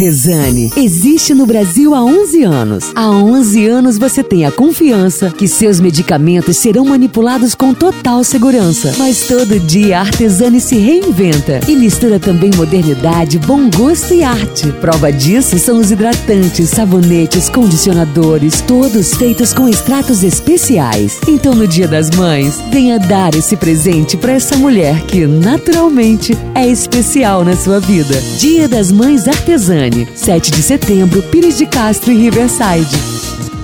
Artesani existe no Brasil há 11 anos. Há 11 anos você tem a confiança que seus medicamentos serão manipulados com total segurança. Mas todo dia a Artesani se reinventa e mistura também modernidade, bom gosto e arte. Prova disso são os hidratantes, sabonetes, condicionadores, todos feitos com extratos especiais. Então no Dia das Mães, venha dar esse presente para essa mulher que naturalmente é especial na sua vida. Dia das Mães Artesani, 7 de setembro, Pires de Castro e Riverside.